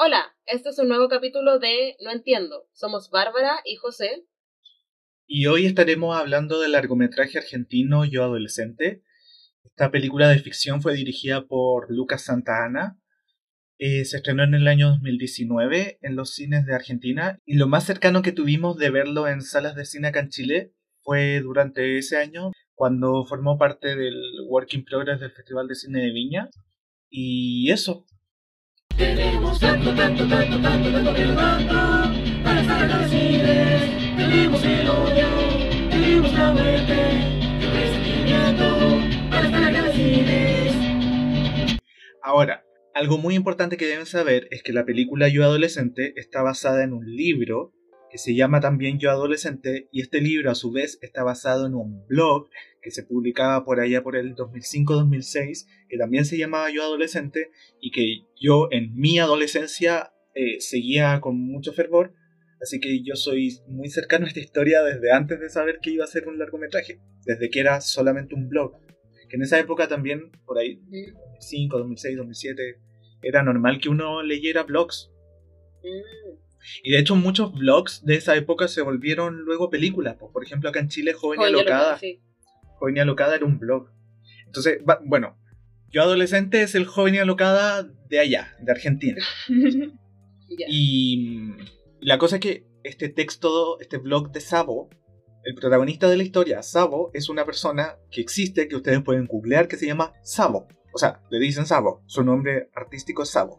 Hola, este es un nuevo capítulo de No Entiendo. Somos Bárbara y José. Y hoy estaremos hablando del largometraje argentino Yo Adolescente. Esta película de ficción fue dirigida por Lucas Santa Ana. Eh, se estrenó en el año 2019 en los cines de Argentina y lo más cercano que tuvimos de verlo en salas de cine acá en Chile fue durante ese año cuando formó parte del Working Progress del Festival de Cine de Viña. Y eso, tenemos tanto, tanto, tanto, tanto, tanto, tanto para estar agradecidos. Tenemos el odio, tenemos la muerte, el resentimiento para estar agradecidos. Ahora, algo muy importante que deben saber es que la película Yo Adolescente está basada en un libro que se llama también Yo Adolescente y este libro a su vez está basado en un blog que se publicaba por allá por el 2005-2006 que también se llamaba Yo Adolescente y que yo en mi adolescencia eh, seguía con mucho fervor. Así que yo soy muy cercano a esta historia desde antes de saber que iba a ser un largometraje desde que era solamente un blog. Que en esa época también por ahí 2005, 2006, 2007 era normal que uno leyera blogs. Mm. Y de hecho muchos vlogs de esa época se volvieron luego películas. Por ejemplo, acá en Chile, Joven, y Alocada. Joven y Alocada era un blog. Entonces, bueno, yo adolescente es el Joven y Alocada de allá, de Argentina. Y la cosa es que este texto, este blog de Sabo, el protagonista de la historia, Sabo, es una persona que existe, que ustedes pueden googlear, que se llama Sabo. O sea, le dicen Sabo, su nombre artístico es Sabo.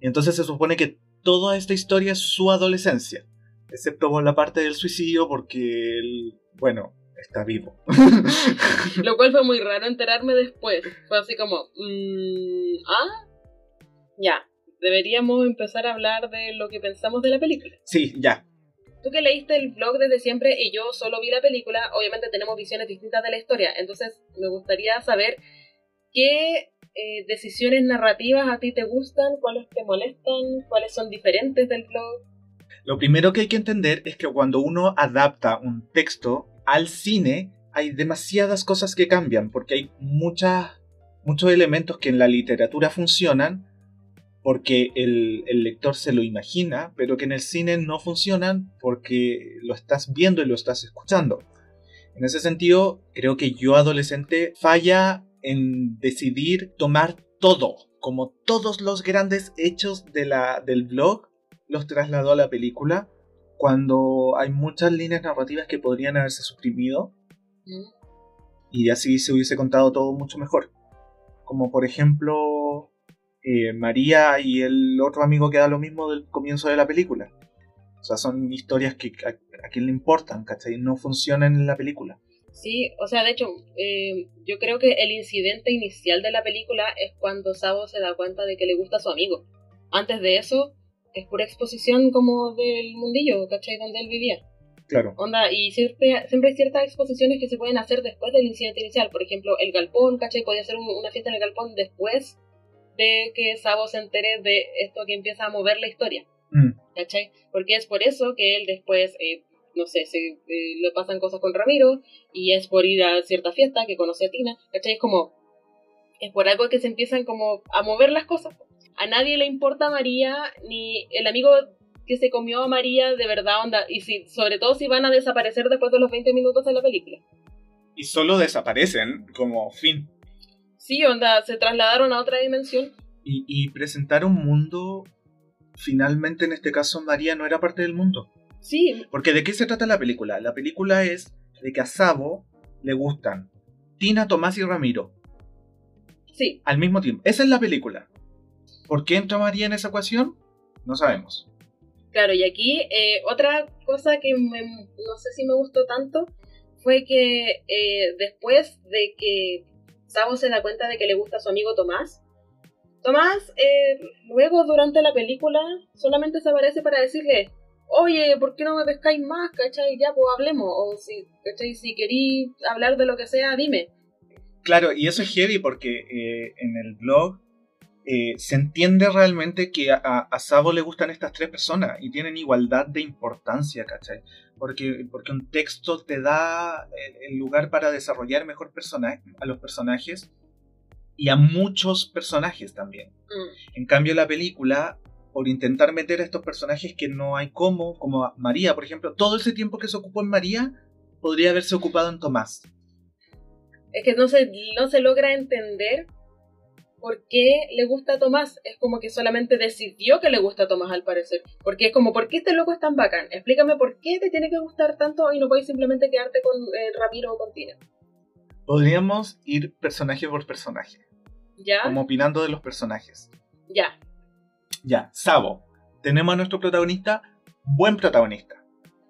Y entonces se supone que toda esta historia es su adolescencia, excepto por la parte del suicidio porque él, bueno, está vivo. Lo cual fue muy raro enterarme después. Fue así como, mm, ah, ya, deberíamos empezar a hablar de lo que pensamos de la película. Sí, ya. Tú que leíste el blog desde siempre y yo solo vi la película, obviamente tenemos visiones distintas de la historia, entonces me gustaría saber qué eh, decisiones narrativas a ti te gustan, cuáles te molestan, cuáles son diferentes del blog. Lo primero que hay que entender es que cuando uno adapta un texto al cine, hay demasiadas cosas que cambian, porque hay muchas, muchos elementos que en la literatura funcionan, porque el, el, lector se lo imagina, pero que en el cine no funcionan porque lo estás viendo y lo estás escuchando. En ese sentido, creo que yo adolescente falla en decidir tomar todo, como todos los grandes hechos de la, del blog, los trasladó a la película, cuando hay muchas líneas narrativas que podrían haberse suprimido y así se hubiese contado todo mucho mejor. Como por ejemplo eh, María y el otro amigo que da lo mismo del comienzo de la película. O sea, son historias que a, a quien le importan, ¿cachai? No funcionan en la película. Sí, o sea, de hecho, eh, yo creo que el incidente inicial de la película es cuando Sabo se da cuenta de que le gusta a su amigo. Antes de eso, es pura exposición como del mundillo, ¿cachai? Donde él vivía. Claro. Onda, y siempre, siempre hay ciertas exposiciones que se pueden hacer después del incidente inicial. Por ejemplo, el galpón, ¿cachai? Podía hacer una fiesta en el galpón después de que Sabo se entere de esto que empieza a mover la historia. Mm. ¿Cachai? Porque es por eso que él después eh, no sé, se eh, le pasan cosas con Ramiro y es por ir a cierta fiesta que conoce a Tina, ¿cachai? Es como, es por algo que se empiezan como a mover las cosas. A nadie le importa María, ni el amigo que se comió a María de verdad onda, y si, sobre todo si van a desaparecer después de los 20 minutos de la película. Y solo desaparecen, como fin. Sí, onda, se trasladaron a otra dimensión. Y, y presentar un mundo, finalmente en este caso María no era parte del mundo. Sí. Porque ¿de qué se trata la película? La película es de que a Sabo le gustan Tina, Tomás y Ramiro. Sí. Al mismo tiempo. Esa es la película. ¿Por qué entra María en esa ecuación? No sabemos. Claro, y aquí eh, otra cosa que no sé si me gustó tanto fue que eh, después de que Sabo se da cuenta de que le gusta a su amigo Tomás, Tomás eh, luego durante la película solamente se aparece para decirle, oye, ¿por qué no me pescáis más? ¿Cachai? Ya, pues hablemos. O si, ¿cachai? Si queréis hablar de lo que sea, dime. Claro, y eso es heavy porque eh, en el blog eh, se entiende realmente que a, a, Sabo le gustan estas tres personas y tienen igualdad de importancia, ¿cachai? Porque, porque un texto te da el, lugar para desarrollar mejor a los personajes y a muchos personajes también. Mm. En cambio, la película por intentar meter a estos personajes que no hay cómo, como María, por ejemplo. Todo ese tiempo que se ocupó en María podría haberse ocupado en Tomás. Es que no se, no se logra entender por qué le gusta a Tomás. Es como que solamente decidió que le gusta a Tomás al parecer. Porque es como, ¿por qué este loco es tan bacán? Explícame por qué te tiene que gustar tanto y no puedes simplemente quedarte con eh, Ramiro o con Tina. Podríamos ir personaje por personaje. ¿Ya? Como opinando de los personajes. Ya. Ya, Sabo. Tenemos a nuestro protagonista, buen protagonista.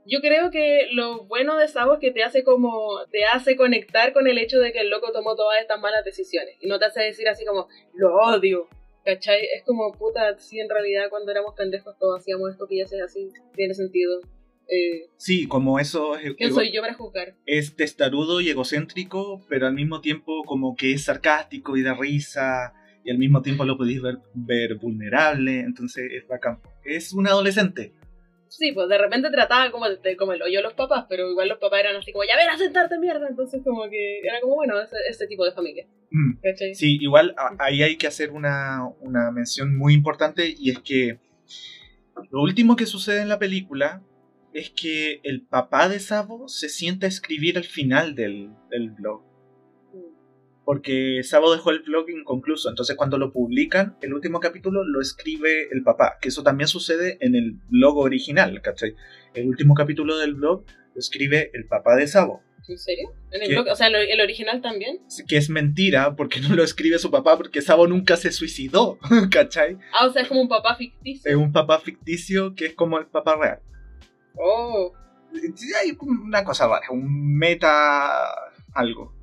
Yo creo que lo bueno de Sabo es que te hace como, te hace conectar con el hecho de que el loco tomó todas estas malas decisiones. Y no te hace decir así como, lo odio. ¿Cachai? Es como, puta, si en realidad cuando éramos pendejos todos hacíamos esto que ya así, tiene sentido. Eh, Sí, como eso es, ¿Quién soy yo para juzgar? es testarudo y egocéntrico, pero al mismo tiempo como que es sarcástico y da risa, y al mismo tiempo lo podéis ver, ver vulnerable, entonces es bacán. Es un adolescente. Sí, pues de repente trataba como, de, como el hoyo los papás, pero igual los papás eran así como, ya ven a sentarte mierda, entonces como que era como, bueno, ese, ese tipo de familia. Mm. Sí, igual a- ahí hay que hacer una, una mención muy importante y es que lo último que sucede en la película es que el papá de Sabo se sienta a escribir al final del, del blog. Porque Sabo dejó el blog inconcluso, entonces cuando lo publican, el último capítulo lo escribe el papá, que eso también sucede en el blog original, ¿cachai? El último capítulo del blog lo escribe el papá de Sabo, ¿En serio? ¿En el. O sea, ¿el, original también? que es mentira porque no lo escribe su papá, porque Sabo nunca se suicidó, ¿cachai? Ah, o sea, es como un papá ficticio. Es un papá ficticio que es como el papá real. Oh. Hay una cosa rara, un meta algo.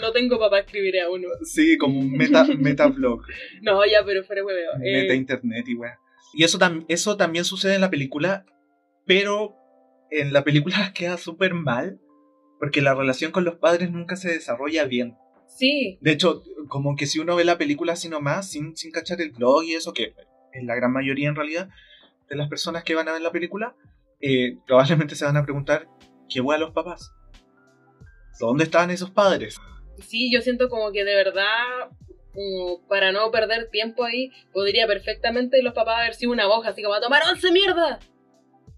No tengo papá, escribiré a uno. sí, como un meta, meta blog, No, ya, pero fuera hueveo. Eh, meta internet y weá. Y eso, tam- eso también sucede en la película, pero en la película queda súper mal, porque la relación con los padres nunca se desarrolla bien. sí, De hecho, como que si uno ve la película así nomás, sin, sin cachar el blog y eso, que es la gran mayoría en realidad de las personas que van a ver la película, eh, probablemente se van a preguntar, ¿qué hueá los papás? ¿Dónde estaban esos padres? sí, yo siento como que de verdad, como para no perder tiempo ahí, podría perfectamente los papás haber sido una boja, así como a tomar once mierda.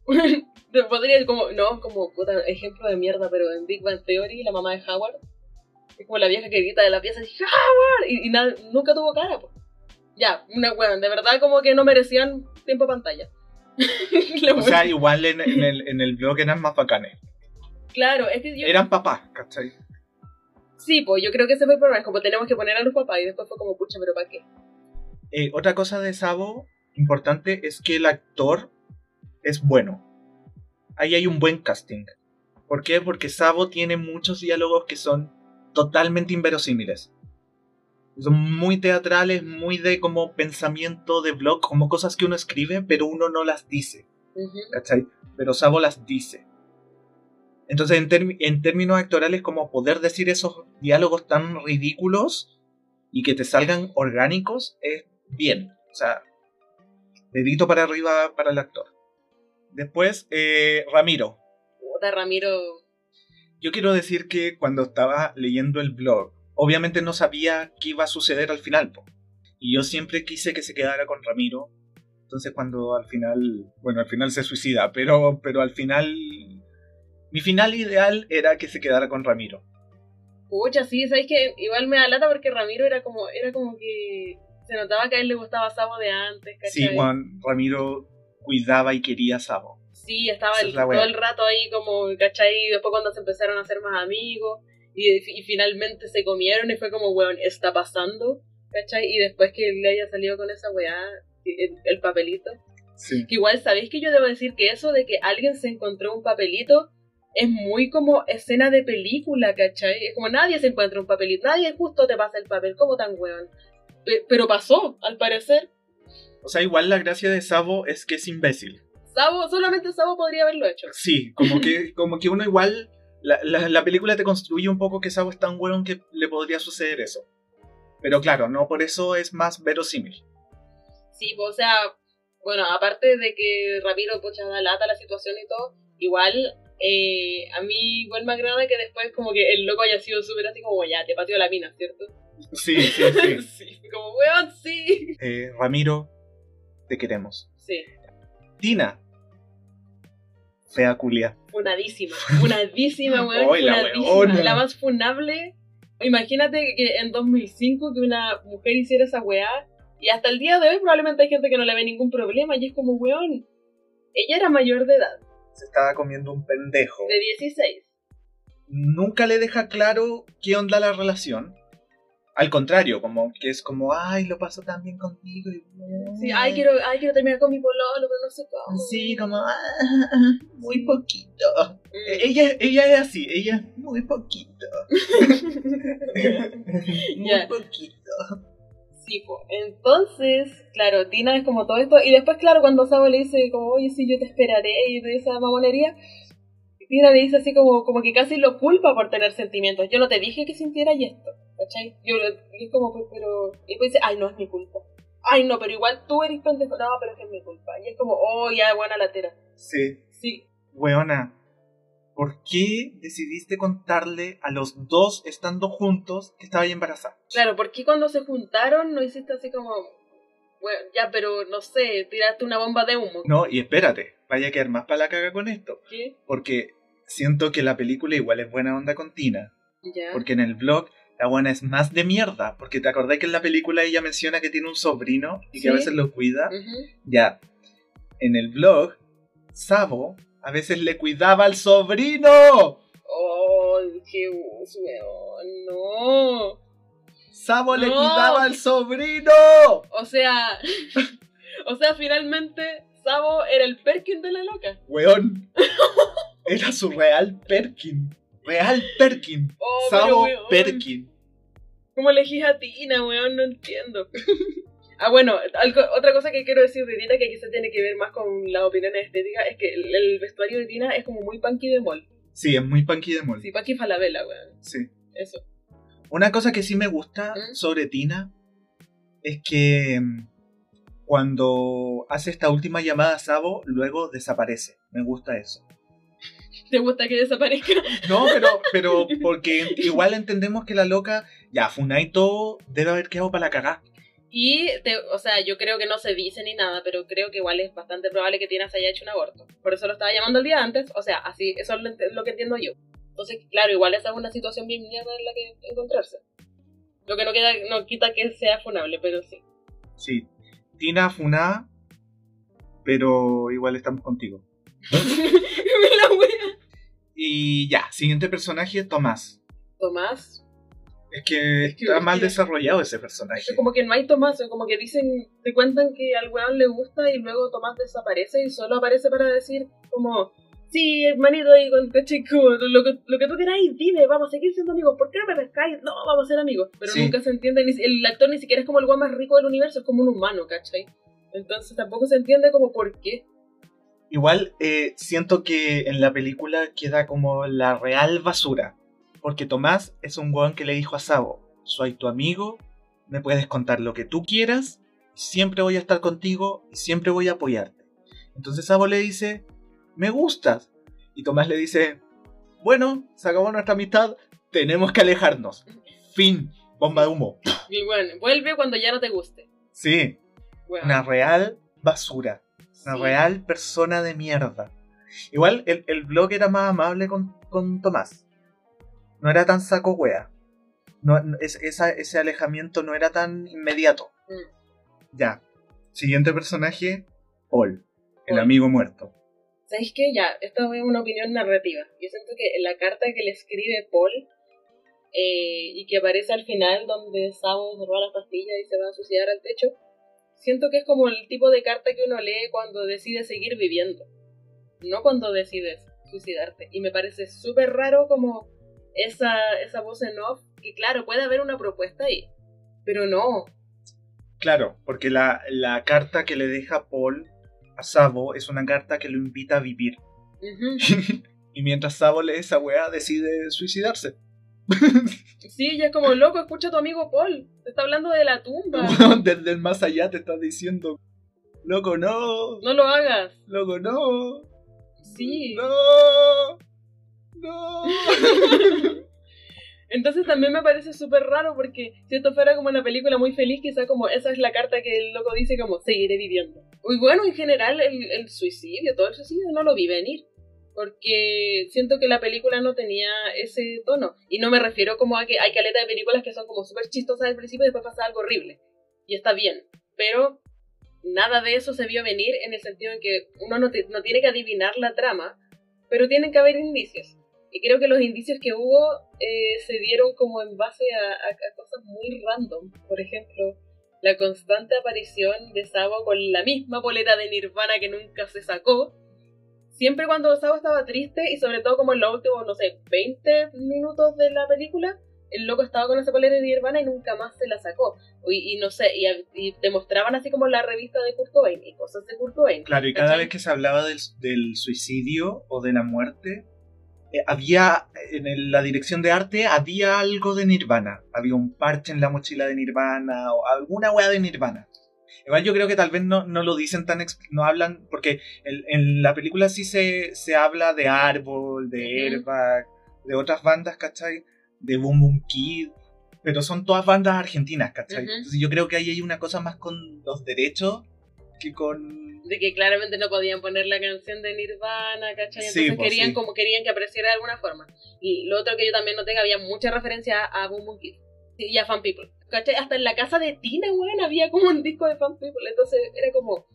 podría como, no, como puta, ejemplo de mierda, pero en Big Bang Theory, la mamá de Howard, es como la vieja que grita de la pieza, Howard, y, y nada- nunca tuvo cara, pues. Ya, una weón, de verdad como que no merecían tiempo de pantalla. La O sea, igual en, en el, en el blog eran más bacanes. Claro, es que yo... Eran papás, ¿cachai? Sí, pues yo creo que ese fue el problema, es como tenemos que poner a los papás y después fue como, pucha, pero ¿para qué? Eh, otra cosa de Sabo importante es que el actor es bueno. Ahí hay un buen casting. ¿Por qué? Porque Sabo tiene muchos diálogos que son totalmente inverosímiles. Son muy teatrales, muy de como pensamiento de blog, como cosas que uno escribe, pero uno no las dice. Ujú. ¿cachai? Pero Sabo las dice. Entonces, en, en términos actorales, como poder decir esos diálogos tan ridículos y que te salgan orgánicos, es bien. O sea, dedito para arriba para el actor. Después, eh, Ramiro. Puta, Ramiro. Yo quiero decir que cuando estaba leyendo el blog, obviamente no sabía qué iba a suceder al final. po. Y yo siempre quise que se quedara con Ramiro. Entonces cuando al final, bueno, al final se suicida, pero, pero al final, mi final ideal era que se quedara con Ramiro. Pucha, sí, sabes que igual me da lata porque Ramiro era como, era como que se notaba que a él le gustaba Sabo de antes, ¿cachai? Sí, Juan, Ramiro cuidaba y quería a Sabo. Sí, estaba el- es todo el rato ahí como, ¿cachai? Y después cuando se empezaron a hacer más amigos y, y finalmente se comieron y fue como, weón, está pasando, ¿cachai? Y después que le haya salido con esa weá, el, el papelito. Sí. Que igual, ¿sabéis que yo debo decir que eso de que alguien se encontró un papelito es muy como escena de película, ¿cachai? Es como nadie se encuentra un papelito, nadie justo te pasa el papel, como tan weón. Pe- Pero pasó, al parecer. O sea, igual la gracia de Sabo es que es imbécil. Sabo, solamente Sabo podría haberlo hecho. Sí, como que, como que uno igual. La, la- la película te construye un poco que Sabo es tan bueno que le podría suceder eso. Pero claro, no por eso es más verosímil. Sí, pues, o sea, bueno, aparte de que Ramiro pucha da lata la situación y todo, igual eh, a mí igual me agrada que después como que el loco haya sido súper así como ya, te pateó la mina, ¿cierto? Sí, sí, sí. sí, como, weón, sí. Eh, Ramiro, te queremos. Sí, Tina. Fea culia. funadísima. Funadísima, weón. La funadísima. La más funable. Imagínate que en 2005 que una mujer hiciera esa weá. Y hasta el día de hoy probablemente hay gente que no le ve ningún problema. Y es como, weón. Ella era mayor de edad, Se estaba comiendo un pendejo. de 16. Nunca le deja claro qué onda la relación. Al contrario, como que es como, ay, lo paso tan bien contigo. Y... Sí, ay, quiero, ay, quiero terminar con mi pololo, pero no sé cómo. Sí, como, ah, muy poquito. Mm. E- Ella, ella es así, ella es muy poquito. muy poquito. Sí, po. entonces, claro, Tina es como todo esto, y después, claro, cuando Sabo le dice como, oye, sí, yo te esperaré, y de esa mamonería, Tina le dice así como, como que casi lo culpa por tener sentimientos, yo no te dije que sintieras esto, ¿cachai? Yo, y es como, pues, pero, y después dice, ay, no, es mi culpa. Ay, no, pero igual tú eres pendejo, no, pero es que es mi culpa. Y es como, oh, ya, buena latera. Sí, Sí, weona. ¿Por qué decidiste contarle a los dos estando juntos que estaba embarazada? claro, porque cuando se juntaron no hiciste así como, bueno, ya, pero, no sé, tiraste una bomba de humo. No, y espérate, vaya a quedar más para la caga con esto. ¿Qué? Porque siento que la película igual es buena onda con Tina. Ya. Porque en el blog la buena es más de mierda. Porque te acordás que en la película ella menciona que tiene un sobrino y que a veces lo cuida. Ya. En el blog, Sabo a veces le cuidaba al sobrino. Oh, qué weón. No. Sabo le No. cuidaba al sobrino. O sea, o sea, finalmente Sabo era el Perkin de la loca. Weón. Era su real Perkin. Real Perkin. Oh, Sabo. Perkin. ¿Cómo elegís a Tina, weón? No entiendo. Ah, bueno, algo, otra cosa que quiero decir de Tina que quizás tiene que ver más con las opiniones estéticas es que el, el vestuario de Tina es como muy punky de mall. Sí, es muy punky de mol. Sí, punky falabella, weón. Sí. Eso. Una cosa que sí me gusta ¿Mm? sobre Tina es que mm, cuando hace esta última llamada a Sabo, luego desaparece. Me gusta eso. ¿Te gusta que desaparezca? No, pero, pero porque igual entendemos que la loca, ya, Funai todo debe haber quedado para la cagá. Y, te- o sea, yo creo que no se dice ni nada, pero creo que igual es bastante probable que Tina se haya hecho un aborto. Por eso lo estaba llamando el día antes, o sea, así, eso es lo, que entiendo yo. Entonces, claro, igual esa es una situación bien mierda en la que encontrarse. Lo que no, queda, no quita que sea funable, pero sí. Sí, Tina Funá, pero igual estamos contigo. La wea. Y ya, siguiente personaje, Tomás. Tomás, Es que Es que- está es mal que- desarrollado ese personaje. es como que no hay Tomás, como que dicen, te cuentan que al weón le gusta y luego Tomás desaparece y solo aparece para decir como, sí, hermanito, ahí con este chico, lo que, lo que tú queráis, dime, vamos a seguir siendo amigos, ¿por qué no me pescáis? No, vamos a ser amigos. Pero Sí. nunca se entiende, ni el actor ni siquiera es como el weón más rico del universo, es como un humano, ¿cachai? Entonces tampoco se entiende como por qué. Igual eh, siento que en la película queda como la real basura. Porque Tomás es un weón que le dijo a Sabo, soy tu amigo, me puedes contar lo que tú quieras, siempre voy a estar contigo y siempre voy a apoyarte. Entonces Sabo le dice, me gustas. Y Tomás le dice, bueno, se acabó nuestra amistad, tenemos que alejarnos. Fin, bomba de humo. Y bueno, vuelve cuando ya no te guste. Sí, una real basura. Una Sí. real persona de mierda. Igual el, el blog era más amable con, con Tomás. No era tan saco wea. No, es- esa- ese alejamiento no era tan inmediato. Mm. Ya. Siguiente personaje, Paul. El amigo muerto. ¿Sabéis qué? Ya, esto es una opinión narrativa. Yo siento que en la carta que le escribe Paul eh, y que aparece al final donde Sabo se roba las pastillas y se va a suicidar al techo, siento que es como el tipo de carta que uno lee cuando decide seguir viviendo, no cuando decides suicidarte. Y me parece súper raro como esa, esa voz en off, que claro, puede haber una propuesta ahí, pero no. Claro, porque la, la carta que le deja Paul a Sabo es una carta que lo invita a vivir. Y mientras Sabo lee esa wea, decide suicidarse. Sí, ya es como loco, escucha a tu amigo Paul, te está hablando de la tumba. Desde el más allá te está diciendo, loco, no, No lo hagas. loco, no, Sí. no, no. Entonces también me parece súper raro porque si esto fuera como una película muy feliz, quizá como esa es la carta que el loco dice como seguiré viviendo. Y bueno, en general el, el suicidio, todo el suicidio no lo vi venir. Porque siento que la película no tenía ese tono. Y no me refiero como a que hay caleta de películas que son como súper chistosas al principio y después pasa algo horrible. Y está bien. Pero nada de eso se vio venir en el sentido en que uno no, no tiene que adivinar la trama, pero tienen que haber indicios. Y creo que los indicios que hubo eh, se dieron como en base a, cosas muy random. Por ejemplo, la constante aparición de Sabo con la misma boleta de Nirvana que nunca se sacó. Siempre cuando Sabo estaba triste y sobre todo como en los últimos, no sé, 20 minutos de la película, el loco estaba con esa boleta de Nirvana y nunca más se la sacó. Y, no sé, y, te mostraban así como la revista de Kurt Cobain y cosas de Kurt Cobain. Claro, y cada vez que se hablaba del, del suicidio o de la muerte, había en la dirección de arte había algo de Nirvana. Había un parche en la mochila de Nirvana o alguna weá de Nirvana. Igual yo creo que tal vez no, no lo dicen tan no hablan porque en, la película sí se, se habla de Árbol, de Airbag, de otras bandas, ¿cachai? De Boom Boom Kid, pero son todas bandas argentinas, ¿cachai? Entonces yo creo que ahí hay una cosa más con los derechos que con de que claramente no podían poner la canción de Nirvana, ¿cachai? Entonces pues, querían como querían que apareciera de alguna forma. Y lo otro que yo también noté que había mucha referencia a Boom Boom Kids y a Fan People. ¿Cachai? Hasta en la casa de Tina, weón, había como un disco de Fan People. Entonces era como,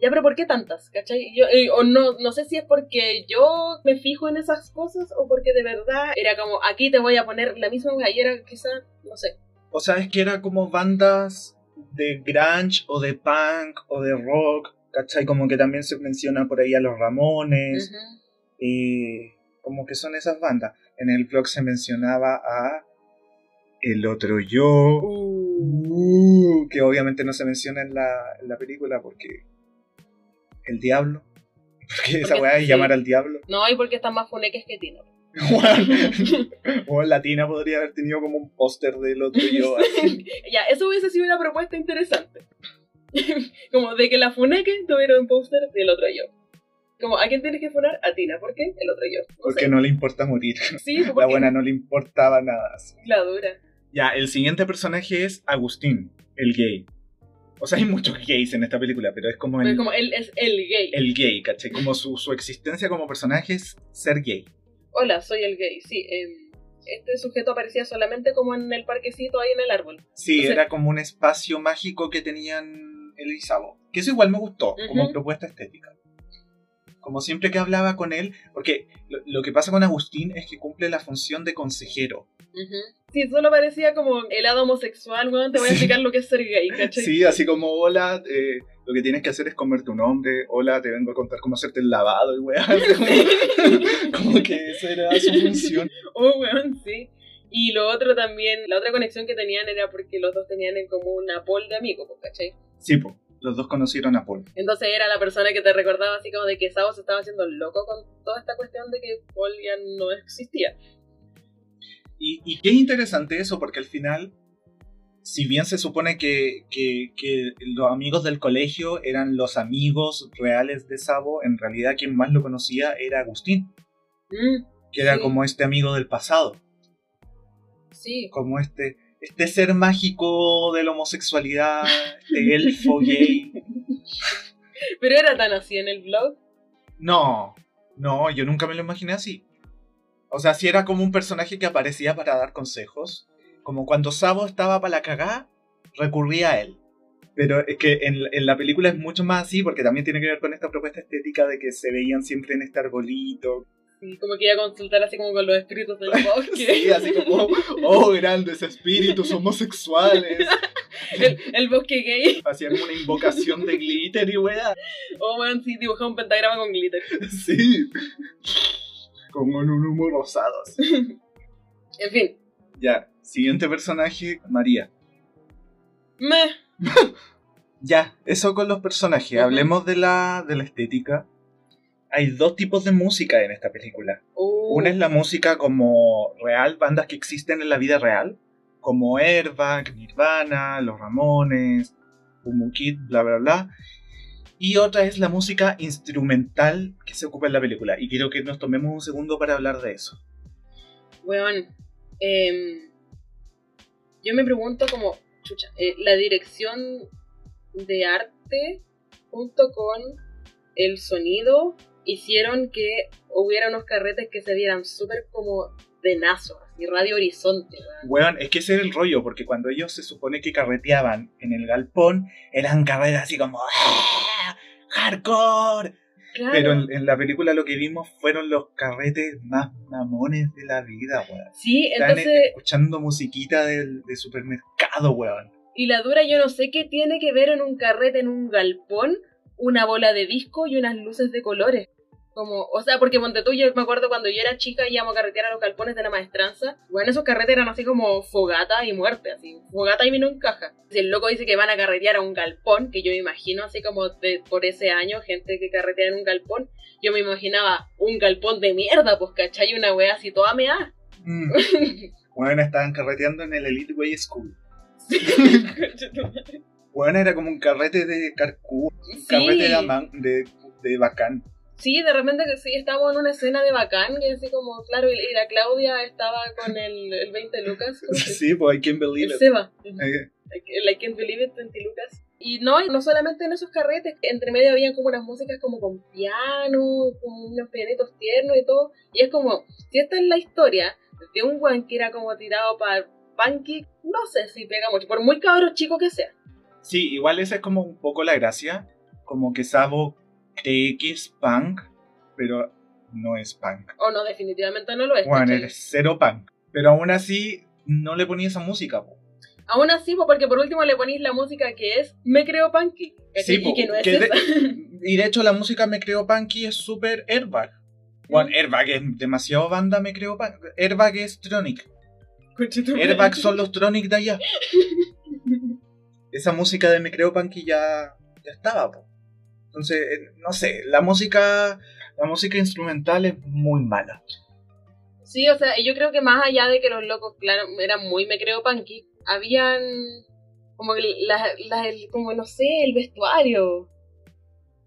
ya, pero ¿por qué tantas? ¿Cachai? Yo, eh, o no, no sé si es porque yo me fijo en esas cosas o porque de verdad era como, aquí te voy a poner la misma era quizá, no sé. O sea, es que era como bandas de grunge o de punk o de rock ¿cachai? Como que también se menciona por ahí a los Ramones, y como que son esas bandas. En el blog se mencionaba a El Otro Yo, uh. que obviamente no se menciona en la, en la película porque el diablo. Porque, esa weá es llamar al diablo. No, y porque están más funeques que Tino. o Latina podría haber tenido como un póster del otro yo. ya, eso hubiese sido una propuesta interesante. como de que la Funeke tuviera un póster del otro yo. Como, ¿a quién tienes que funar? A Tina. ¿Por qué? El otro yo. porque no le importa morir. Sí, La buena no le importaba nada. La dura. Ya, el siguiente personaje es Agustín, el gay. O sea, hay muchos gays en esta película, pero es como el... como él es el gay. El gay, ¿cachai? Como su, su existencia como personaje es ser gay. Hola, soy el gay, sí. Eh, este sujeto aparecía solamente como en el parquecito ahí en el árbol. Sí, era como un espacio mágico que tenían el Que eso igual me gustó como propuesta estética. Como siempre que hablaba con él, porque lo, que pasa con Agustín es que cumple la función de consejero. Sí, solo parecía como el lado homosexual, weón, te voy a explicar lo que es ser gay, ¿cachai? Sí, así como, hola, eh, lo que tienes que hacer es comer tu nombre, hola, te vengo a contar cómo hacerte el lavado, y weón, como, que esa era su función. Oh, weón, sí. Y lo otro también, la otra conexión que tenían era porque los dos tenían en común una pol de amigos, ¿cachai? Sí, pues. Los dos conocieron a Paul. Entonces era la persona que te recordaba así como de que Sabo se estaba haciendo loco con toda esta cuestión de que Paul ya no existía. Y, y qué interesante eso, porque al final, si bien se supone que, los amigos del colegio eran los amigos reales de Sabo, en realidad quien más lo conocía era Agustín. Mm, que era como este amigo del pasado. Sí. Como este este ser mágico de la homosexualidad, este elfo gay. ¿Pero era tan así en el blog? No, no, yo nunca me lo imaginé así. O sea, si era como un personaje que aparecía para dar consejos. Como cuando Sabo estaba para la cagada, recurría a él. Pero es que en, en, la película es mucho más así, porque también tiene que ver con esta propuesta estética de que se veían siempre en este arbolito, como que iba a consultar así como con los espíritus del bosque. sí, así como, oh, grandes espíritus homosexuales. el, el, bosque gay. Hacían una invocación de glitter y weá. Oh, weón, sí, dibujaba un pentagrama con glitter. Sí. Como en un humo rosado. en fin. Ya, siguiente personaje, María. Me. ya, eso con los personajes. Hablemos de la, de la estética hay dos tipos de música en esta película. Oh. Una es la música como real, bandas que existen en la vida real, como Airbag, Nirvana, Los Ramones, Boom Kid, bla bla bla. Y otra es la música instrumental que se ocupa en la película. Y quiero que nos tomemos un segundo para hablar de eso. Weón, Em, yo me pregunto como, chucha, eh, la dirección de arte junto con el sonido hicieron que hubiera unos carretes que se dieran súper como de nazo, así Radio Horizonte. Weón, es que ese era el rollo, porque cuando ellos se supone que carreteaban en el galpón, eran carretes así como ¡Ah! ¡Hardcore! Pero en, la película lo que vimos fueron los carretes más mamones de la vida, weón. Sí, entonces... Están escuchando musiquita del, de supermercado, weón. Y la dura yo no sé qué tiene que ver en un carrete, en un galpón, una bola de disco y unas luces de colores. Como, o sea, porque Monte yo me acuerdo cuando yo era chica y íbamos a carretear a los galpones de la maestranza. Bueno, esos carretes eran así como fogata y muerte, así. Fogata y vino en caja. Si el loco dice que van a carretear a un galpón, que yo me imagino así como de, por ese año, gente que carretea en un galpón, yo me imaginaba un galpón de mierda, pues, ¿cachai? Una wea así toda mea. Mm. bueno, estaban carreteando en el Elite Way School. bueno, era como un carrete de carcú, un carrete de, de bacán. Sí, de repente que sí, estábamos en una escena de bacán, y así como, claro, y, la Claudia estaba con el, el 20 lucas. Sí, pues I can't believe it. Seba. Eh. I can't believe it, 20 lucas. Y no, no solamente en esos carretes, entre medio había como unas músicas como con piano, con unos pianitos tiernos y todo. Y es como, si esta es la historia de un guan que era como tirado para punky, no sé si pega mucho, por muy cabro chico que sea. Sí, igual esa es como un poco la gracia, como que Sabo cree que es punk, pero no es punk. O no, definitivamente no lo es. Bueno, eres cero punk. Pero aún así, no le ponía esa música, po. Aún así, porque por último le ponís la música que es Me Creo Punky. Sí, y que no es esa. y de hecho la música Me Creo Punky es súper airbag. Bueno, airbag es demasiado banda Me Creo Punky. Airbag es Tronic. Airbag son los Tronic de allá. Esa música de Me Creo Punky ya, ya estaba, po. Entonces, eh, no sé, la música, la música instrumental es muy mala. Sí, o sea, yo creo que más allá de que los locos, claro, eran muy me creo punky, habían como la, como no sé, el vestuario.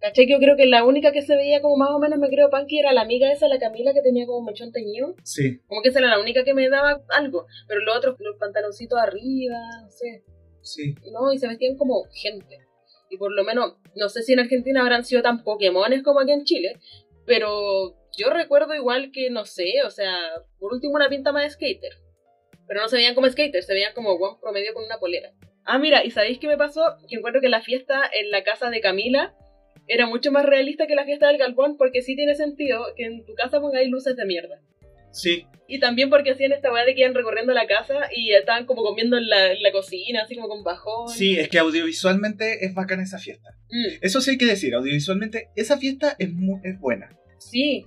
¿Cachai? Que yo creo que la única que se veía como más o menos me creo punky era la amiga esa, la Camila, que tenía como mechón teñido. Sí. Como que esa era la única que me daba algo. Pero los otros, los pantaloncitos arriba, no sé. Sí. No, y se vestían como gente y por lo menos, no sé si en Argentina habrán sido tan Pokémones como aquí en Chile, pero yo recuerdo igual que, no sé, o sea, por último una pinta más de skater. Pero no se veían como skater, se veían como buen promedio con una polera. Ah, mira, ¿y sabéis qué me pasó? Que encuentro que la fiesta en la casa de Camila era mucho más realista que la fiesta del galpón, porque sí tiene sentido que en tu casa pongáis luces de mierda. Sí. Y también porque hacían esta weá de que iban recorriendo la casa y estaban como comiendo en la, cocina, así como con bajón. Sí, es que audiovisualmente es bacana esa fiesta. Mm. Eso sí hay que decir, audiovisualmente esa fiesta es, es buena. Sí.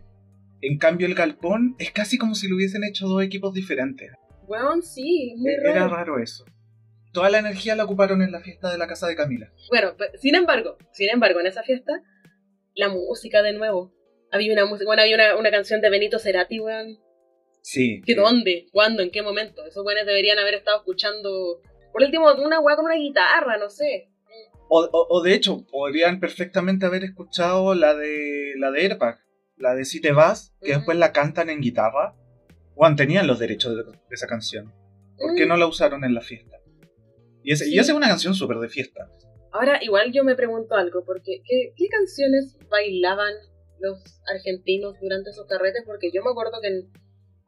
En cambio el galpón es casi como si lo hubiesen hecho dos equipos diferentes. Weón, sí, muy e-, raro. Era raro eso. Toda la energía la ocuparon en la fiesta de la casa de Camila. Bueno, sin embargo, sin embargo, en esa fiesta, la música de nuevo. Había una música, bueno, había una, una canción de Benito Cerati, weón Sí. ¿Qué dónde? ¿Cuándo? ¿En qué momento? Esos buenos deberían haber estado escuchando, por último, una weá con una guitarra, no sé. O, de hecho, podrían perfectamente haber escuchado la de la de Airbag, la de Si te vas, que después la cantan en guitarra. Juan, tenían los derechos de, esa canción. ¿Por qué mm. no la usaron en la fiesta? Y, esa es una canción súper de fiesta. Ahora, igual yo me pregunto algo, porque ¿qué, ¿qué, canciones bailaban los argentinos durante esos carretes? Porque yo me acuerdo que en,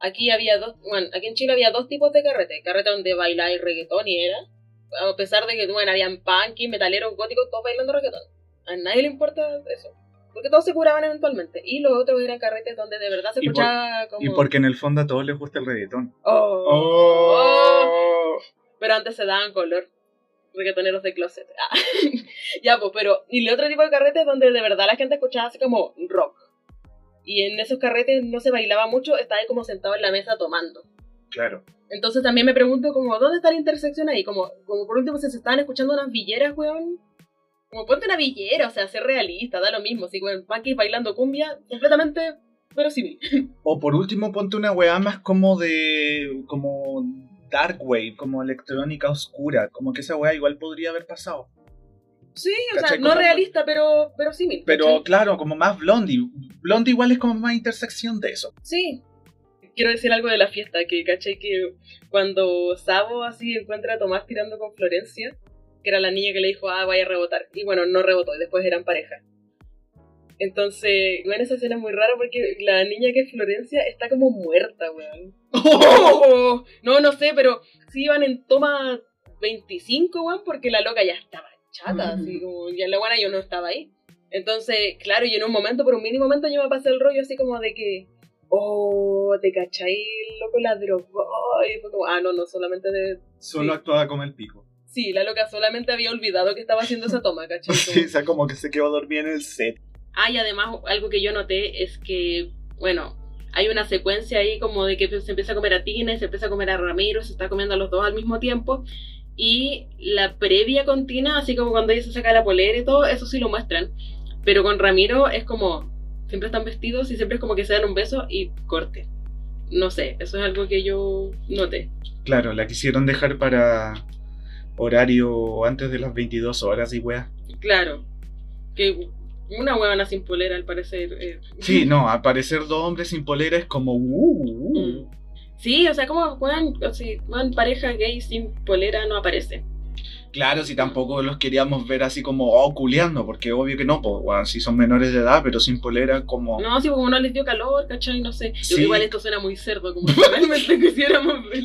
Aquí había dos, bueno, aquí en Chile había dos tipos de carrete. Carrete donde y reggaetón y era. A pesar de que, bueno, habían punky, metaleros, góticos, todos bailando reggaetón. A nadie le importa eso. Porque todos se curaban eventualmente. Y los otros eran carretes donde de verdad se escuchaba como... Y porque en el fondo a todos les gusta el reggaetón. Oh. oh. Pero antes se daban color. Reggaetoneros de closet. Ah. ya, pues, pero... Y el otro tipo de carretes donde de verdad la gente escuchaba así como rock y en esos carretes no se bailaba mucho, estaba ahí como sentado en la mesa tomando. Claro. Entonces también me pregunto como, ¿dónde está la intersección ahí? Como, como por último, si se estaban escuchando unas villeras, weón. Como ponte una villera, o sea, ser realista, da lo mismo. Si weón, Panky bailando cumbia, completamente verosímil. O por último, ponte una weá más como de. como dark wave, como electrónica oscura. Como que esa weá igual podría haber pasado. Sí, o sea, no realista, pero, pero Pero claro, como más Blondie. Blondie igual es como más intersección de eso. Sí. quiero decir algo de la fiesta, que caché que cuando Sabo así encuentra a Tomás tirando con Florencia, que era la niña que le dijo, ah, vaya a rebotar. Y bueno, no rebotó, y después eran pareja. Entonces, bueno, esa escena es muy rara porque la niña que es Florencia está como muerta, weón. Oh, no, no sé, pero sí iban en toma 25, weón, porque la loca ya estaba chata, así como, ya la buena yo no estaba ahí. Entonces, claro, y en un momento, por un mini momento, yo me pasé el rollo así como de que, oh, te cachai, loco la drogó. Y fue como, ah, no, no, solamente de. Solo actuaba como el pico. Sí, la loca solamente había olvidado que estaba haciendo esa toma, ¿cachai? sí, o sea, como que se quedó dormida en el set. Ah, y además, algo que yo noté es que, bueno, hay una secuencia ahí como de que se empieza a comer a Tina, se empieza a comer a Ramiro, se está comiendo a los dos al mismo tiempo. Y la previa con Tina, así como cuando ella se saca la polera y todo, eso sí lo muestran. Pero con Ramiro es como, siempre están vestidos y siempre es como que se dan un beso y corte. No sé, eso es algo que yo noté. Claro, la quisieron dejar para horario antes de las 22 horas y weá. Claro, que una huevona sin polera al parecer. Eh. Sí, no, aparecer dos hombres sin polera es como... Uh, uh. Mm. Sí, o sea, como juegan, o sea, pareja gay sin polera no aparece. Claro, si tampoco los queríamos ver así como, oh, culeando, porque obvio que no, pues, bueno, si son menores de edad, pero sin polera, como... No, si como no les dio calor, ¿cachai? No sé. Igual esto suena muy cerdo, como si realmente quisiéramos ver.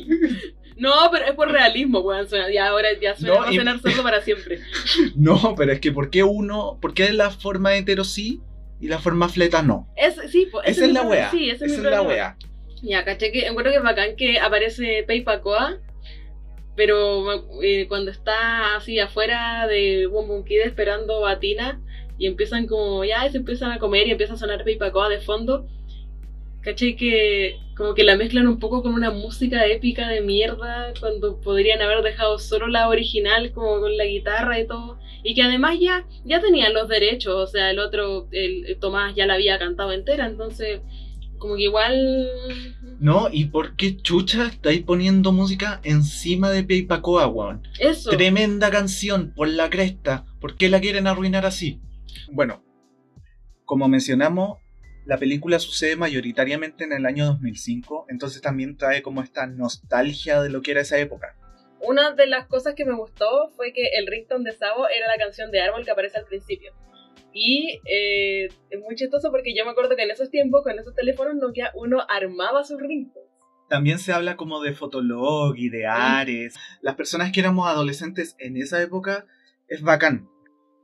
No, pero es por realismo, weón. Ya ahora ya suena a cenar cerdo para siempre. No, pero es que ¿por qué uno, por qué la forma hetero sí y la forma fleta no? Es, sí, pues, esa es, la wea. Sí, esa es, la wea. Ya, caché que encuentro que es bacán que aparece Peipacoa pero eh, cuando está así afuera de Boom Kid esperando a Tina y empiezan como, ya se empiezan a comer y empieza a sonar Pipacoa de fondo, ¿cachai? Que como que la mezclan un poco con una música épica de mierda cuando podrían haber dejado solo la original como con la guitarra y todo. Y que además ya, ya tenían los derechos, o sea, el otro, el Tomás ya la había cantado entera, entonces como que igual. No, ¿y por qué chucha estáis poniendo música encima de Peipacoa, weón? Eso. Tremenda canción, por la cresta. ¿Por qué la quieren arruinar así? Bueno, como mencionamos, la película sucede mayoritariamente en el año 2005, entonces también trae como esta nostalgia de lo que era esa época. Una de las cosas que me gustó fue que el ringtone de Sabo era la canción de Árbol que aparece al principio. Y eh, es muy chistoso porque yo me acuerdo que en esos tiempos, con esos teléfonos Nokia, uno armaba sus ringtones. También se habla como de Fotolog y de Ares. Las personas que éramos adolescentes en esa época es bacán.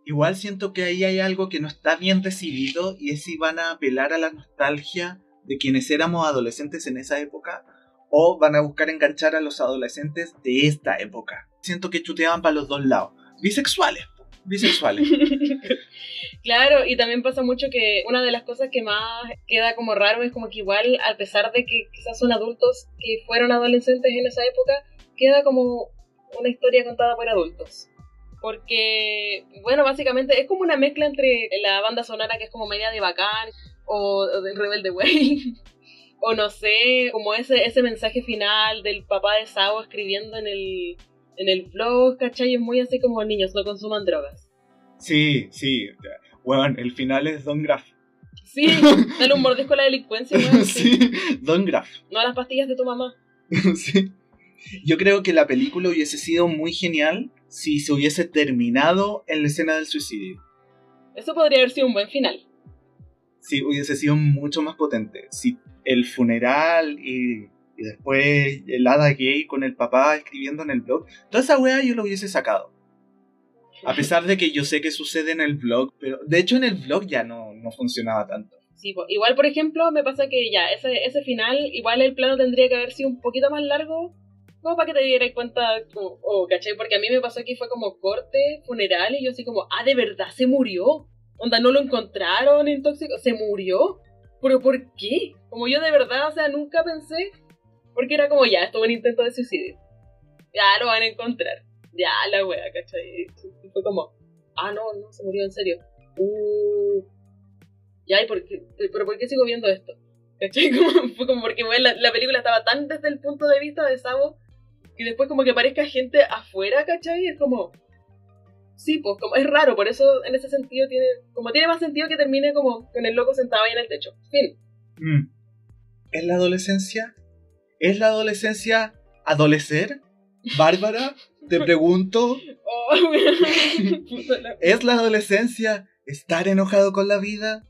Igual siento que ahí hay algo que no está bien recibido y es si van a apelar a la nostalgia de quienes éramos adolescentes en esa época o van a buscar enganchar a los adolescentes de esta época. Siento que chuteaban para los dos lados. Bisexuales, bisexuales. claro, y también pasa mucho que una de las cosas que más queda como raro es como que igual, a pesar de que quizás son adultos que fueron adolescentes en esa época, queda como una historia contada por adultos. Porque, bueno, básicamente es como una mezcla entre la banda sonora que es como media de bacán o, de Rebelde Way. o no sé, como ese, ese mensaje final del papá de Sao escribiendo en el, en el blog, ¿cachai? Es muy así como niños, no consuman drogas. Sí, sí. Bueno, el final es Don Graff. Sí, dale un mordisco a la delincuencia, sí. Don Graff. No a las pastillas de tu mamá. sí. Yo creo que la película hubiese sido muy genial si se hubiese terminado en la escena del suicidio. Eso podría haber sido un buen final. Sí, hubiese sido mucho más potente. Si el funeral y y después el hada gay con el papá escribiendo en el blog. Toda esa weá yo lo hubiese sacado. A pesar de que yo sé que sucede en el blog, pero de hecho en el blog ya no, no funcionaba tanto. Sí, igual por ejemplo me pasa que ya, ese, ese final, igual el plano tendría que haber sido un poquito más largo, como para que te dieras cuenta, o oh, ¿cachai? Porque a mí me pasó que fue como corte, funeral, y yo así como, ah, de verdad, se murió. Onda, no lo encontraron se murió. ¿Pero por qué? Como yo de verdad, o sea, nunca pensé porque era como, ya, esto fue un intento de suicidio. Ya lo van a encontrar. Ya, la wea, ¿cachai? Y fue como, ah, no, no, se murió en serio. Uh, ya, ¿y por qué? ¿Pero por qué sigo viendo esto? ¿Cachai? Como, fue como porque la, la, película estaba tan desde el punto de vista de Sabo que después como que aparezca gente afuera, ¿cachai? Es como... Sí, pues como es raro, por eso en ese sentido tiene... Como tiene más sentido que termine como con el loco sentado ahí en el techo. Fin. Mm. ¿Es la adolescencia? ¿Es la adolescencia adolecer? Bárbara, te pregunto. Oh, ¿Es la adolescencia estar enojado con la vida?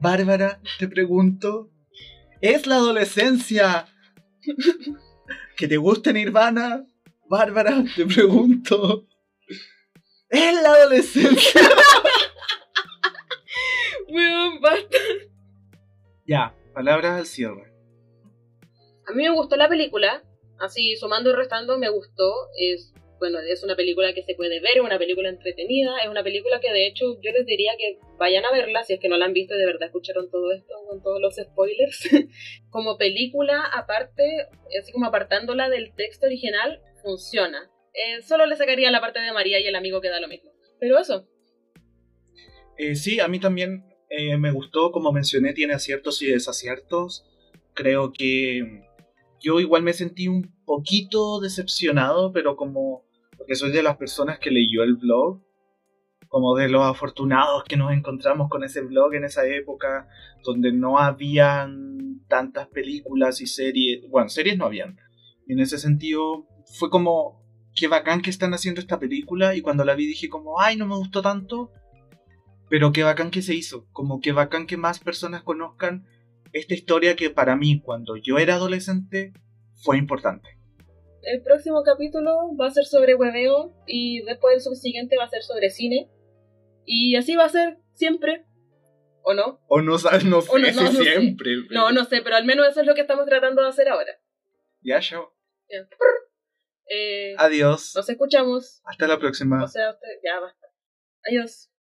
Bárbara, te pregunto. ¿Es la adolescencia que te gusta Nirvana? Bárbara, te pregunto. ¿Es la adolescencia? Weón, basta. Ya, palabras al cierre. A mí me gustó la película, así sumando y restando me gustó. Es bueno, es una película que se puede ver, es una película entretenida, es una película que de hecho yo les diría que vayan a verla si es que no la han visto y de verdad escucharon todo esto con todos los spoilers. como película, aparte, así como apartándola del texto original, funciona. Eh, solo le sacaría la parte de María y el amigo que da lo mismo. Pero eso. Eh, sí, a mí también eh, me gustó, como mencioné, tiene aciertos y desaciertos. Creo que yo igual me sentí un poquito decepcionado, pero como porque soy de las personas que leyó el blog, como de los afortunados que nos encontramos con ese blog en esa época, donde no habían tantas películas y series, bueno, series no habían. Y en ese sentido fue como, qué bacán que están haciendo esta película, y cuando la vi dije como, ay, no me gustó tanto, pero qué bacán que se hizo, como qué bacán que más personas conozcan esta historia que para mí, cuando yo era adolescente, fue importante el próximo capítulo va a ser sobre hueveo y después el subsiguiente va a ser sobre cine. Y así va a ser siempre. ¿O no? O no, no, no sé no, siempre. No, no sé, pero al menos eso es lo que estamos tratando de hacer ahora. Ya, chao. Eh, Adiós. Nos escuchamos. Hasta la próxima. O sea, ya basta. Adiós.